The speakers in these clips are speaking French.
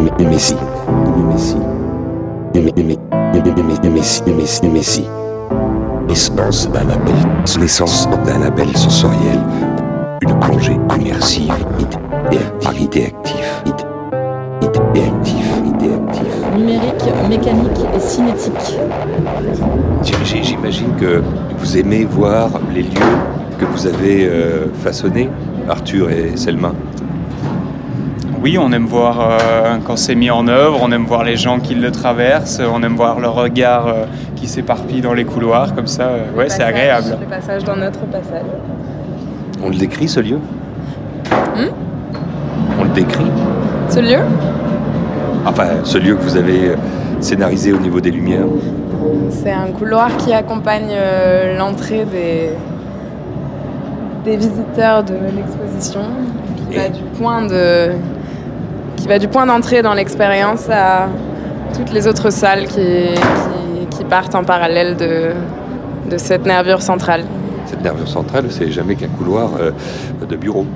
Messi. Messi. Messi. Messi. Essence d'un label, l'essence d'un label sensoriel, une plongée immersive active, et active, Numérique, mécanique et cinétique. J'imagine que vous aimez voir les lieux que vous avez euh, façonnés, Arthur et Selma. Oui, on aime voir euh, quand c'est mis en œuvre, on aime voir les gens qui le traversent, on aime voir leur regard euh, qui s'éparpille dans les couloirs, comme ça, ouais, c'est agréable. Le passage dans notre passage. On le décrit ce lieu Hmm On le décrit Ce lieu Enfin, ce lieu que vous avez scénarisé au niveau des lumières C'est un couloir qui accompagne euh, l'entrée des, des visiteurs de l'exposition, qui va du point de qui va du point d'entrée dans l'expérience à toutes les autres salles qui, partent en parallèle de, de cette nervure centrale. Cette nervure centrale, c'est jamais qu'un couloir euh, de bureau.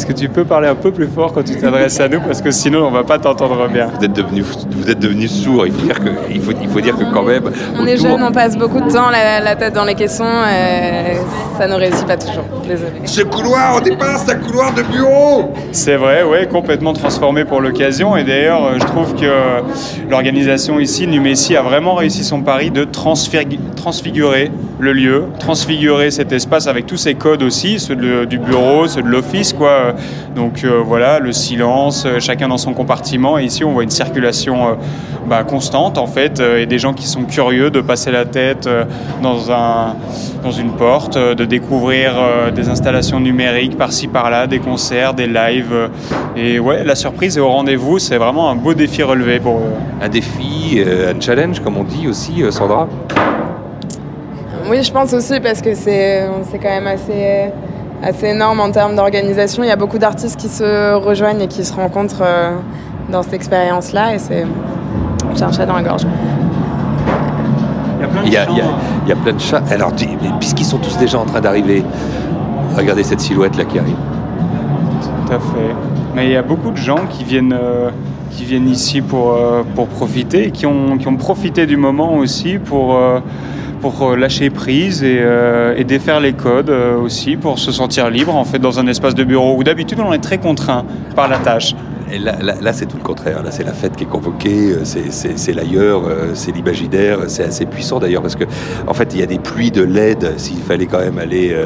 Est-ce que tu peux parler un peu plus fort quand tu t'adresses à nous parce que sinon on va pas t'entendre bien. Vous êtes devenu, vous êtes devenu sourd. Il faut dire que, il faut, il faut dire que quand même. On est jeunes, on passe beaucoup de temps la, la tête dans les caissons. Et ça ne réussit pas toujours. Désolé. Ce couloir, au départ, c'est un couloir de bureau. C'est vrai, ouais, complètement transformé pour l'occasion. Et d'ailleurs, euh, je trouve que l'organisation ici, Numessi, a vraiment réussi son pari de transfigurer le lieu, transfigurer cet espace avec tous ses codes aussi, ceux de, du bureau, ceux de l'office, quoi. Donc euh, voilà, le silence, euh, chacun dans son compartiment. Et ici, on voit une circulation euh, bah, constante, en fait, et des gens qui sont curieux de passer la tête dans, un, dans une porte, de découvrir des installations numériques par-ci par-là, des concerts, des lives. Et ouais, la surprise est au rendez-vous. C'est vraiment un beau défi relevé pour eux. Un défi, un challenge, comme on dit aussi, Sandra? Oui, je pense aussi, parce que c'est quand même assez assez énorme en termes d'organisation. Il y a beaucoup d'artistes qui se rejoignent et qui se rencontrent euh, dans cette expérience-là et c'est j'ai un chat dans la gorge. Il y a, il y plein de chats. Alors, puisqu'ils sont tous déjà en train d'arriver, regardez cette silhouette-là qui arrive. Tout à fait. Mais il y a beaucoup de gens qui viennent, euh, qui viennent ici pour, euh, pour profiter et qui ont, qui ont profité du moment aussi pour pour lâcher prise et, euh, et défaire les codes euh, aussi, pour se sentir libre en fait dans un espace de bureau où d'habitude on est très contraint par la tâche. Et là, là, là c'est tout le contraire. Là, c'est la fête qui est convoquée, euh, c'est l'ailleurs, c'est l'imaginaire. C'est assez puissant d'ailleurs parce que, en fait, il y a des pluies de LED. S'il fallait quand même aller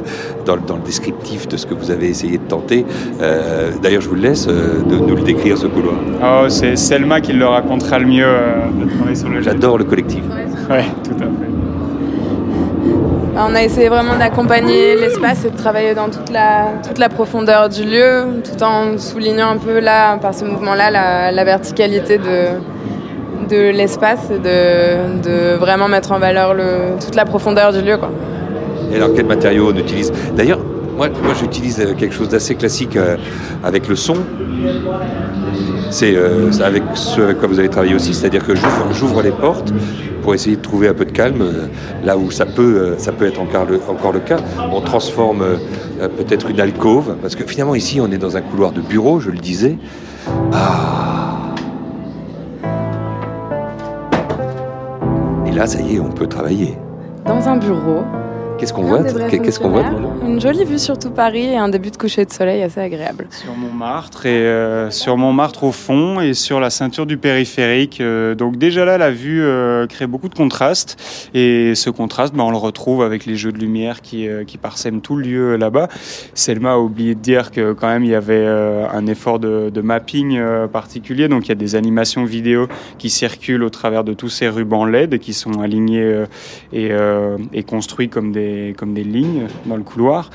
dans, dans, le descriptif de ce que vous avez essayé de tenter. Euh, d'ailleurs, je vous laisse de nous le décrire ce couloir. Oh, c'est Selma qui le racontera le mieux le J'adore le collectif. Oui, tout à fait. On a essayé vraiment d'accompagner l'espace et de travailler dans toute la, toute la profondeur du lieu, tout en soulignant un peu là, par ce mouvement-là, la, verticalité de, de l'espace et de, de, vraiment mettre en valeur le, toute la profondeur du lieu. Et alors, quel matériau on utilise? D'ailleurs, moi, moi j'utilise quelque chose d'assez classique euh, avec le son. C'est euh, avec ce avec quoi vous avez travaillé aussi, c'est-à-dire que j'ouvre les portes pour essayer de trouver un peu de calme, euh, là où ça peut, euh, ça peut être encore le, encore le cas. On transforme peut-être une alcôve, parce que finalement ici on est dans un couloir de bureau, je le disais. Ah Et là, ça y est, on peut travailler. Dans un bureau, Qu'est-ce qu'on voit Qu'est-ce qu'on voit Une jolie vue sur tout Paris et un début de coucher de soleil assez agréable. Sur Montmartre et euh, sur Montmartre au fond et sur la ceinture du périphérique. Euh, donc déjà là, la vue euh, crée beaucoup de contraste et ce contraste, ben, on le retrouve avec les jeux de lumière qui, euh, qui parsèment tout le lieu là-bas. Selma a oublié de dire que quand même il y avait euh, un effort de, de mapping euh, particulier. Donc il y a des animations vidéo qui circulent au travers de tous ces rubans LED qui sont alignés et, et construits comme des comme des lignes dans le couloir.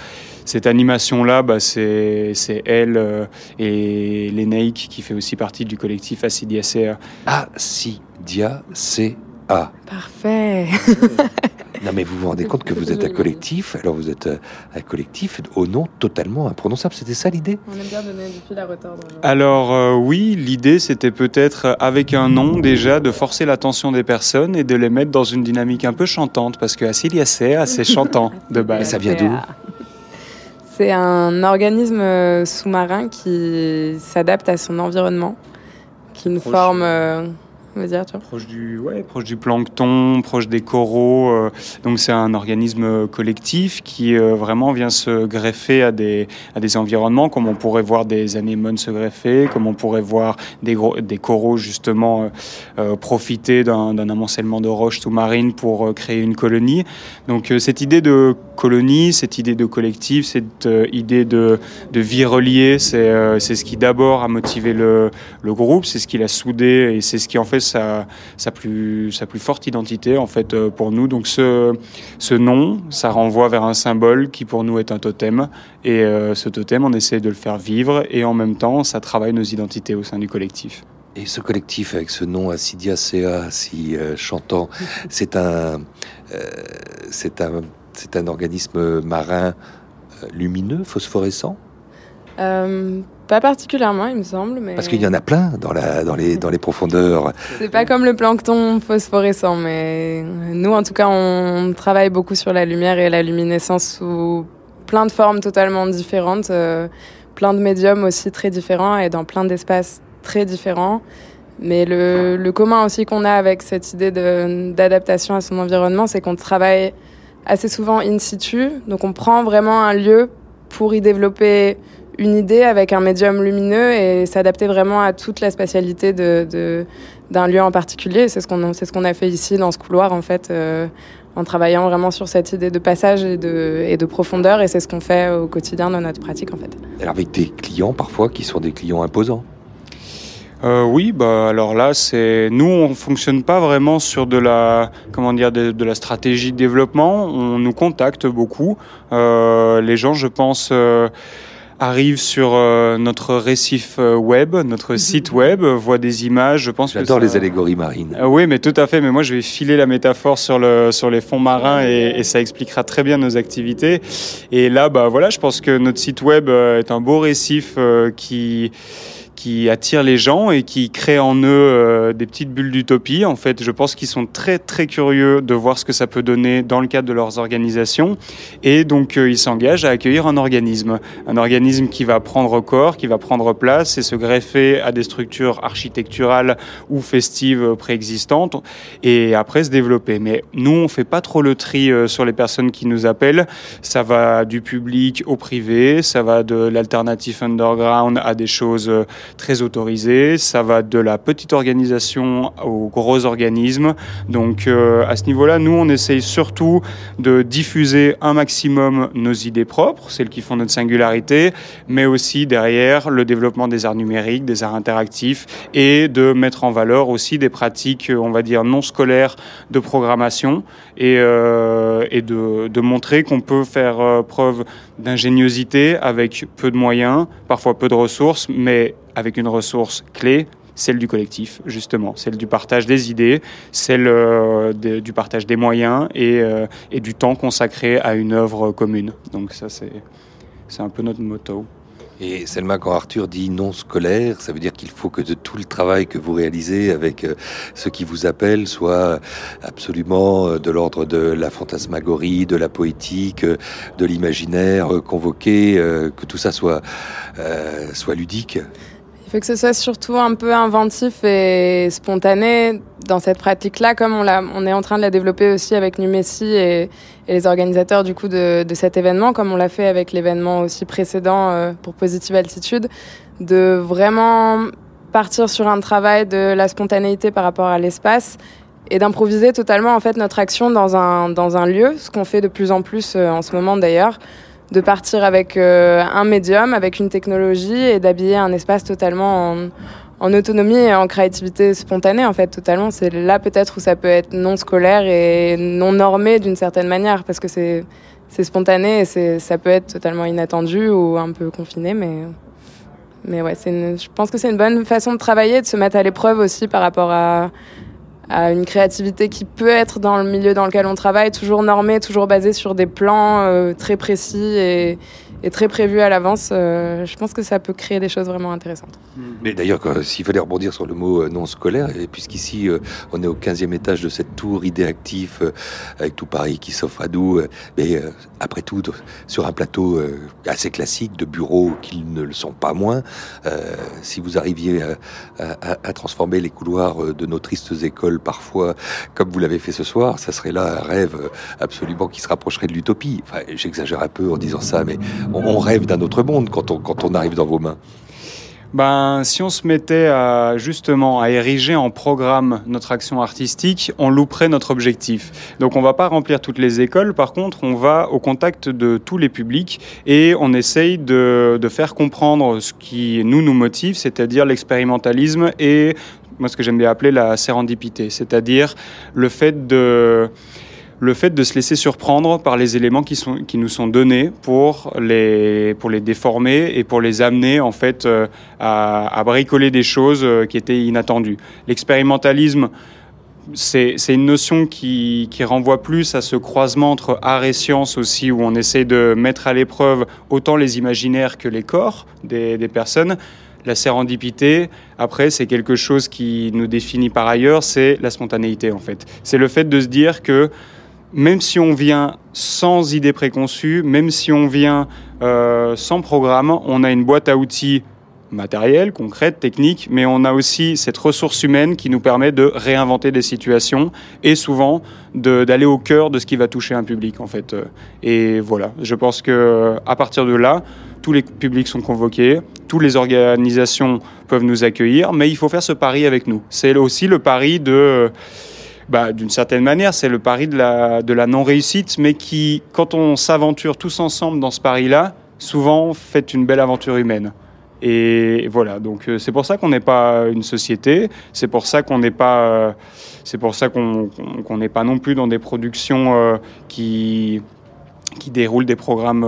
Cette animation-là, bah, c'est elle euh, et Lénaïque qui fait aussi partie du collectif Acidiacea. Acidiacea. Parfait. non mais vous vous rendez compte que vous êtes un collectif, alors vous êtes un collectif au nom totalement imprononçable, c'était ça l'idée? On aime bien donner du fil à retordre. Alors euh, oui, l'idée c'était peut-être avec un nom déjà de forcer l'attention des personnes et de les mettre dans une dynamique un peu chantante, parce que Acidiacea c'est chantant de base. Et ça vient d'où? C'est un organisme sous-marin qui s'adapte à son environnement qui est une Proche. forme, euh, Proche du, ouais, proche du plancton, proche des coraux. euh, donc c'est un organisme collectif qui euh, vraiment vient se greffer à des, à des environnements, comme on pourrait voir des anémones se greffer, comme on pourrait voir des, gros, des coraux justement euh, profiter d'un amoncellement de roches sous-marines pour créer une colonie. Donc cette idée de colonie, cette idée de collectif, cette idée de, de vie reliée, c'est c'est ce qui d'abord a motivé le, le groupe, c'est ce qui l'a soudé et c'est ce qui en fait sa, sa, plus, sa plus forte identité en fait euh, pour nous. Donc ce, ce nom, ça renvoie vers un symbole qui pour nous est un totem et euh, ce totem, on essaie de le faire vivre et en même temps, ça travaille nos identités au sein du collectif. Et ce collectif avec ce nom Sea, si euh, chantant, c'est un, euh, c'est un, c'est un organisme marin lumineux, phosphorescent? Euh, pas particulièrement, il me semble, mais Parce qu'il y en a plein dans, la, dans, les, dans les profondeurs. c'est pas comme le plancton phosphorescent, mais nous, en tout cas, on travaille beaucoup sur la lumière et la luminescence sous plein de formes totalement différentes, euh, plein de médiums aussi très différents et dans plein d'espaces très différents. Mais le, le commun aussi qu'on a avec cette idée d'adaptation à son environnement, c'est qu'on travaille assez souvent in situ. Donc on prend vraiment un lieu pour y développer une idée avec un médium lumineux et s'adapter vraiment à toute la spatialité de, de- d'un lieu en particulier. C'est ce qu'on c'est ce qu'on a fait ici dans ce couloir en fait, euh, en travaillant vraiment sur cette idée de passage et de, et de profondeur. Et c'est ce qu'on fait au quotidien dans notre pratique en fait. Alors avec des clients parfois qui sont des clients imposants. Euh, oui, bah alors là, c'est nous, on fonctionne pas vraiment sur de la comment dire de, de la stratégie de développement. On nous contacte beaucoup. Euh, les gens, je pense. euh, arrivent sur euh, notre récif euh, web, notre site web, euh, voient des images. Je pense que J'adore ça- les allégories marines. Euh, oui, mais tout à fait. Mais moi, je vais filer la métaphore sur, le, sur les fonds marins et, et ça expliquera très bien nos activités. Et là, bah, voilà, je pense que notre site web euh, est un beau récif euh, qui qui attire les gens et qui crée en eux euh, des petites bulles d'utopie. En fait, je pense qu'ils sont très très curieux de voir ce que ça peut donner dans le cadre de leurs organisations et donc euh, ils s'engagent à accueillir un organisme, un organisme qui va prendre corps, qui va prendre place et se greffer à des structures architecturales ou festives préexistantes et après se développer. Mais nous, on fait pas trop le tri euh, sur les personnes qui nous appellent. Ça va du public au privé, ça va de l'alternative underground à des choses très autorisées, ça va de la petite organisation aux gros organismes. Donc euh, à ce niveau-là, nous, on essaye surtout de diffuser un maximum nos idées propres, celles qui font notre singularité, mais aussi derrière le développement des arts numériques, des arts interactifs et de mettre en valeur aussi des pratiques, on va dire, non scolaires de programmation et, euh, de, montrer qu'on peut faire euh, preuve d'ingéniosité avec peu de moyens, parfois peu de ressources, mais avec une ressource clé, celle du collectif, justement, celle du partage des idées, celle euh, du partage des moyens et, euh, et du temps consacré à une œuvre commune. Donc ça, c'est un peu notre motto. Et Selma, quand Arthur dit non scolaire, ça veut dire qu'il faut que de tout le travail que vous réalisez avec euh, ceux qui vous appellent soit absolument de l'ordre de la fantasmagorie, de la poétique, de l'imaginaire convoqué, que tout ça soit ludique. Il faut que ce soit surtout un peu inventif et spontané dans cette pratique-là, comme on, est en train de la développer aussi avec Numessi et, les organisateurs du coup de, cet événement, comme on l'a fait avec l'événement aussi précédent euh, pour Positive Altitude, de vraiment partir sur un travail de la spontanéité par rapport à l'espace et d'improviser totalement en fait notre action dans un, dans un lieu, ce qu'on fait de plus en plus euh, en ce moment d'ailleurs de partir avec euh, un médium, avec une technologie et d'habiller un espace totalement en, autonomie et en créativité spontanée en fait totalement. C'est là peut-être où ça peut être non scolaire et non normé d'une certaine manière parce que c'est c'est spontané et ça peut être totalement inattendu ou un peu confiné mais mais ouais une- je pense que c'est une bonne façon de travailler de se mettre à l'épreuve aussi par rapport à à une créativité qui peut être dans le milieu dans lequel on travaille, toujours normée, toujours basée sur des plans euh, très précis et, est très prévu à l'avance, je pense que ça peut créer des choses vraiment intéressantes. Mais d'ailleurs, s'il fallait rebondir sur le mot non scolaire, puisqu'ici on est au 15e étage de cette tour idéactif avec tout Paris qui s'offre à nous, mais après tout, sur un plateau assez classique de bureaux qui ne le sont pas moins, si vous arriviez à, à transformer les couloirs de nos tristes écoles parfois, comme vous l'avez fait ce soir, ça serait là un rêve absolument qui se rapprocherait de l'utopie. Enfin, j'exagère un peu en disant ça, mais on, rêve d'un autre monde quand on, quand on arrive dans vos mains. Ben, si on se mettait à, justement à ériger en programme notre action artistique, on louperait notre objectif. Donc on va pas remplir toutes les écoles, par contre on va au contact de tous les publics et on essaye de, de faire comprendre ce qui nous nous motive, c'est-à-dire l'expérimentalisme et moi ce que j'aime bien appeler la sérendipité, c'est-à-dire le fait de le fait de se laisser surprendre par les éléments qui, sont, qui nous sont donnés pour les, pour les déformer et pour les amener en fait euh, à, à bricoler des choses euh, qui étaient inattendues. L'expérimentalisme, c'est une notion qui, qui, renvoie plus à ce croisement entre art et science aussi, où on essaie de mettre à l'épreuve autant les imaginaires que les corps des, des personnes. La sérendipité, après, c'est quelque chose qui nous définit par ailleurs, c'est la spontanéité en fait. C'est le fait de se dire que même si on vient sans idée préconçue, même si on vient euh, sans programme, on a une boîte à outils matérielle, concrète, technique, mais on a aussi cette ressource humaine qui nous permet de réinventer des situations et souvent d'aller au cœur de ce qui va toucher un public en fait. Et voilà, je pense que à partir de là, tous les publics sont convoqués, toutes les organisations peuvent nous accueillir, mais il faut faire ce pari avec nous. C'est aussi le pari de bah, d'une certaine manière, c'est le pari de la, de la non-réussite, mais qui, quand on s'aventure tous ensemble dans ce pari-là, souvent fait une belle aventure humaine. Et voilà, donc euh, c'est pour ça qu'on n'est pas une société, c'est pour ça qu'on n'est pas, euh, c'est pour ça qu'on pas non plus dans des productions euh, qui qui déroulent des programmes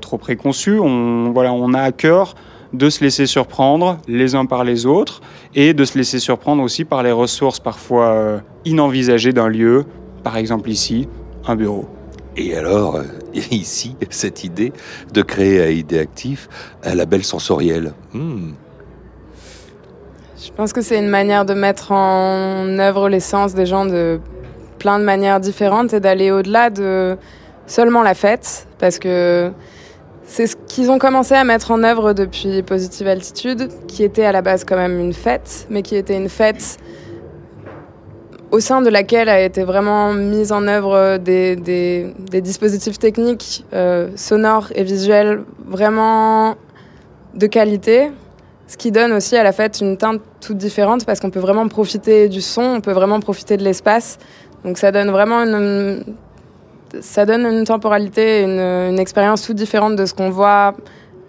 trop préconçus. On voilà, on a à cœur de se laisser surprendre les uns par les autres et de se laisser surprendre aussi par les ressources parfois inenvisagées d'un lieu, par exemple ici, un bureau. Et alors, ici, cette idée de créer à Idée Actif un label sensoriel. Hmm. Je pense que c'est une manière de mettre en œuvre les sens des gens de plein de manières différentes et d'aller au-delà de seulement la fête, parce que c'est ce qu'ils ont commencé à mettre en œuvre depuis Positive Altitude, qui était à la base quand même une fête, mais qui était une fête au sein de laquelle a été vraiment mise en œuvre des, des, dispositifs techniques euh, sonores et visuels vraiment de qualité, ce qui donne aussi à la fête une teinte toute différente parce qu'on peut vraiment profiter du son, on peut vraiment profiter de l'espace. Donc ça donne vraiment une, ça donne une temporalité, une, une expérience toute différente de ce qu'on voit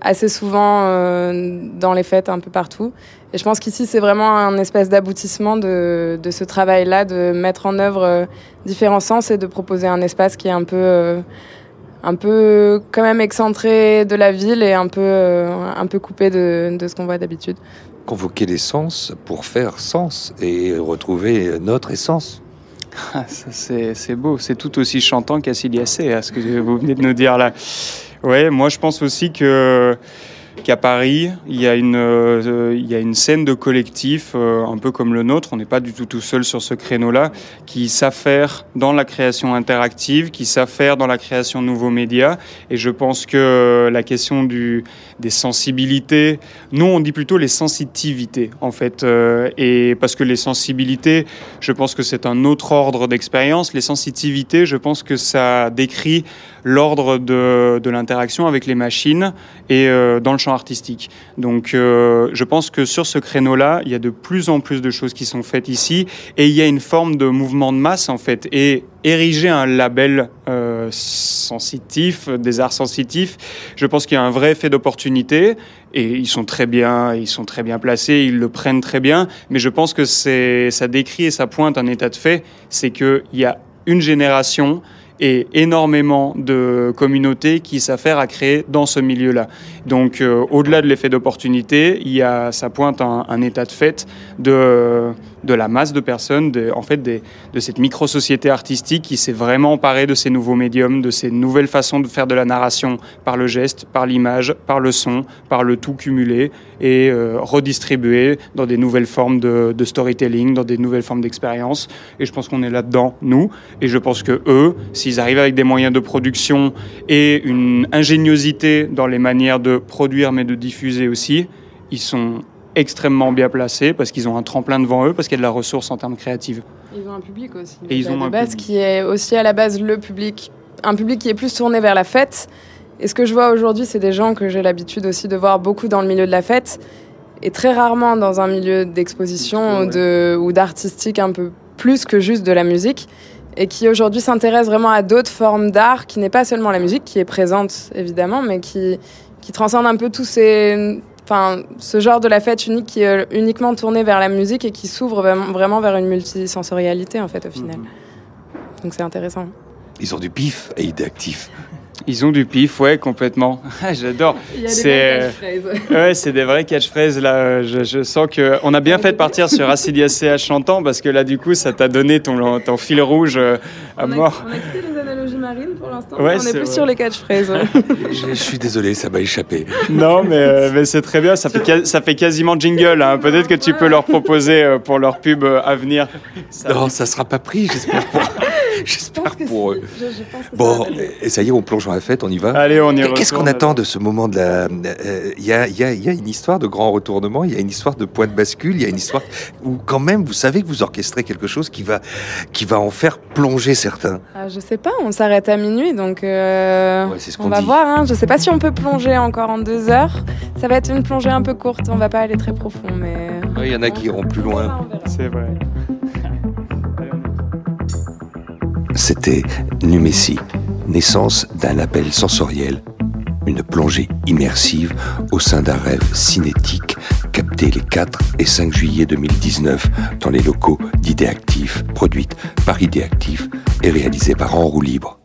assez souvent euh, dans les fêtes un peu partout. Et je pense qu'ici, c'est vraiment un espèce d'aboutissement de, ce travail-là, de mettre en œuvre euh, différents sens et de proposer un espace qui est un peu, euh, un peu quand même excentré de la ville et un peu, un peu coupé de, de ce qu'on voit d'habitude. Convoquer les sens pour faire sens et retrouver notre essence. Ah, c'est beau, c'est tout aussi chantant qu'Assiliacé, à ce que vous venez de nous dire là. Ouais, moi je pense aussi que qu'à Paris, il y, a une, euh, il y a une scène de collectif, euh, un peu comme le nôtre, on n'est pas du tout tout seul sur ce créneau-là, qui s'affaire dans la création interactive, qui s'affaire dans la création de nouveaux médias. Et je pense que la question du, des sensibilités, nous on dit plutôt les sensitivités en fait. Euh, et parce que les sensibilités, je pense que c'est un autre ordre d'expérience. Les sensitivités, je pense que ça décrit l'ordre de, de l'interaction avec les machines et dans le artistique. Donc euh, je pense que sur ce créneau-là, il y a de plus en plus de choses qui sont faites ici et il y a une forme de mouvement de masse en fait. Et ériger un label euh, sensitif, des arts sensitifs, je pense qu'il y a un vrai effet d'opportunité et ils sont très bien, ils sont très bien placés, ils le prennent très bien. Mais je pense que c'est, ça décrit et ça pointe un état de fait, c'est qu'il y a une génération et énormément de communautés qui s'affairent à créer dans ce milieu-là. Donc, euh, au-delà de l'effet d'opportunité, il y a, ça pointe un, état de fait de, de la masse de personnes, de, en fait, des, de cette micro-société artistique qui s'est vraiment emparée de ces nouveaux médiums, de ces nouvelles façons de faire de la narration par le geste, par l'image, par le son, par le tout cumulé et euh, redistribué dans des nouvelles formes de storytelling, dans des nouvelles formes d'expérience. Et je pense qu'on est là-dedans, nous. Et je pense que eux, s'ils arrivent avec des moyens de production et une ingéniosité dans les manières de produire mais de diffuser aussi, ils sont extrêmement bien placés parce qu'ils ont un tremplin devant eux, parce qu'il y a de la ressource en termes créatifs. Ils ont un public aussi. Et ils ont de un base public. qui est aussi à la base le public, un public qui est plus tourné vers la fête. Et ce que je vois aujourd'hui, c'est des gens que j'ai l'habitude aussi de voir beaucoup dans le milieu de la fête et très rarement dans un milieu d'exposition ou de- ou d'artistique un peu plus que juste de la musique et qui aujourd'hui s'intéressent vraiment à d'autres formes d'art qui n'est pas seulement la musique, qui est présente évidemment, mais qui, qui transcende un peu tous ces... Enfin, ce genre de la fête unique qui est uniquement tourné vers la musique et qui s'ouvre vraiment- vers une multisensorialité en fait au final. Donc c'est intéressant. Ils ont du pif et idée actif. Ils ont du pif, ouais, complètement. Ah, J'adore. C'est ouais, c'est des vrais catchphrases là. Je, je sens que on a bien fait de partir sur Acidiacea chantant parce que là, du coup, ça t'a donné ton, ton fil rouge euh, à on, a, mort. on a quitté les analogies marines pour l'instant. Ouais, on c'est est plus vrai. sur les catchphrases. Je, je suis désolé, ça m'a échappé. Non, mais, euh, mais c'est très bien. Ça fait, ça fait quasiment jingle. hein. Peut-être que tu peux leur proposer euh, pour leur pub euh, à venir. Ça- Non, ça sera pas pris, j'espère j'espère pour eux. Je, je pense que ça Bon, va passer. et ça y est, on plonge dans la fête, on y va. Allez, on y Qu'est-ce qu'on attend de ce moment de la... euh, Il y, a, il y a- il y a une histoire de grand retournement, il y a une histoire de point de bascule, il y a une histoire où quand même vous savez que vous orchestrez quelque chose qui va, qui va en faire plonger certains. Ah, je sais pas, on s'arrête à minuit, donc euh, Ouais, c'est ce qu'on on va dit. voir. Hein. Je sais pas si on peut plonger encore en deux heures. Ça va être une plongée un peu courte, on va pas aller très profond, mais. Ouais, Il y en a qui iront plus loin. C'est vrai. C'était Numessi, naissance d'un appel sensoriel, une plongée immersive au sein d'un rêve cinétique capté les 4 et 5 juillet 2019 dans les locaux d'Idéactif, produite par Idéactif et réalisée par En roue libre.